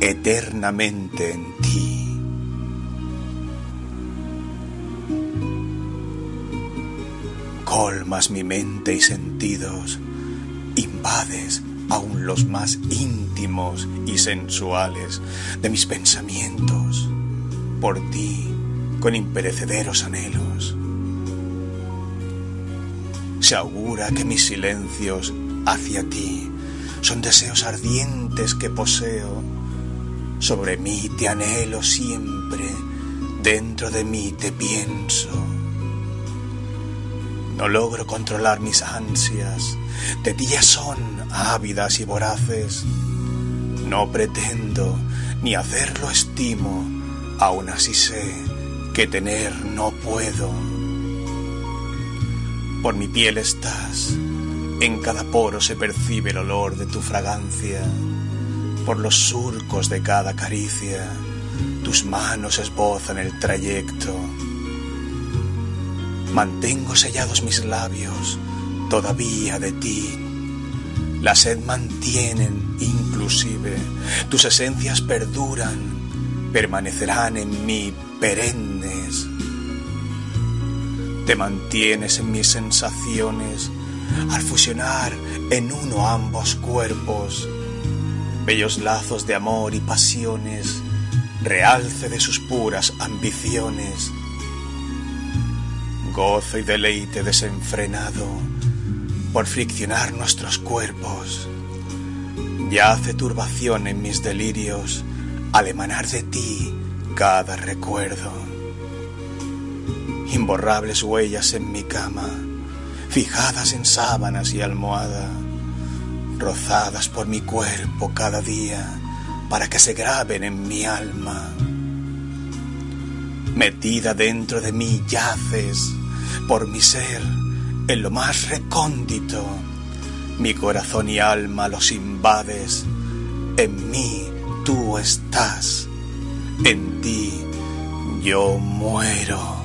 eternamente en ti. Colmas mi mente y sentidos, invades aún los más íntimos y sensuales de mis pensamientos, por ti con imperecederos anhelos. Se augura que mis silencios hacia ti son deseos ardientes que poseo. Sobre mí te anhelo siempre, dentro de mí te pienso. No logro controlar mis ansias, de ti son ávidas y voraces. No pretendo ni hacerlo estimo, aún así sé que tener no puedo. Por mi piel estás, en cada poro se percibe el olor de tu fragancia, por los surcos de cada caricia, tus manos esbozan el trayecto Mantengo sellados mis labios todavía de ti. La sed mantienen inclusive, tus esencias perduran, permanecerán en mí perennes. Te mantienes en mis sensaciones al fusionar en uno ambos cuerpos, bellos lazos de amor y pasiones, realce de sus puras ambiciones gozo y deleite desenfrenado por friccionar nuestros cuerpos. Yace turbación en mis delirios al emanar de ti cada recuerdo. Imborrables huellas en mi cama, fijadas en sábanas y almohada, rozadas por mi cuerpo cada día para que se graben en mi alma. Metida dentro de mí yaces por mi ser en lo más recóndito. Mi corazón y alma los invades. En mí tú estás. En ti yo muero.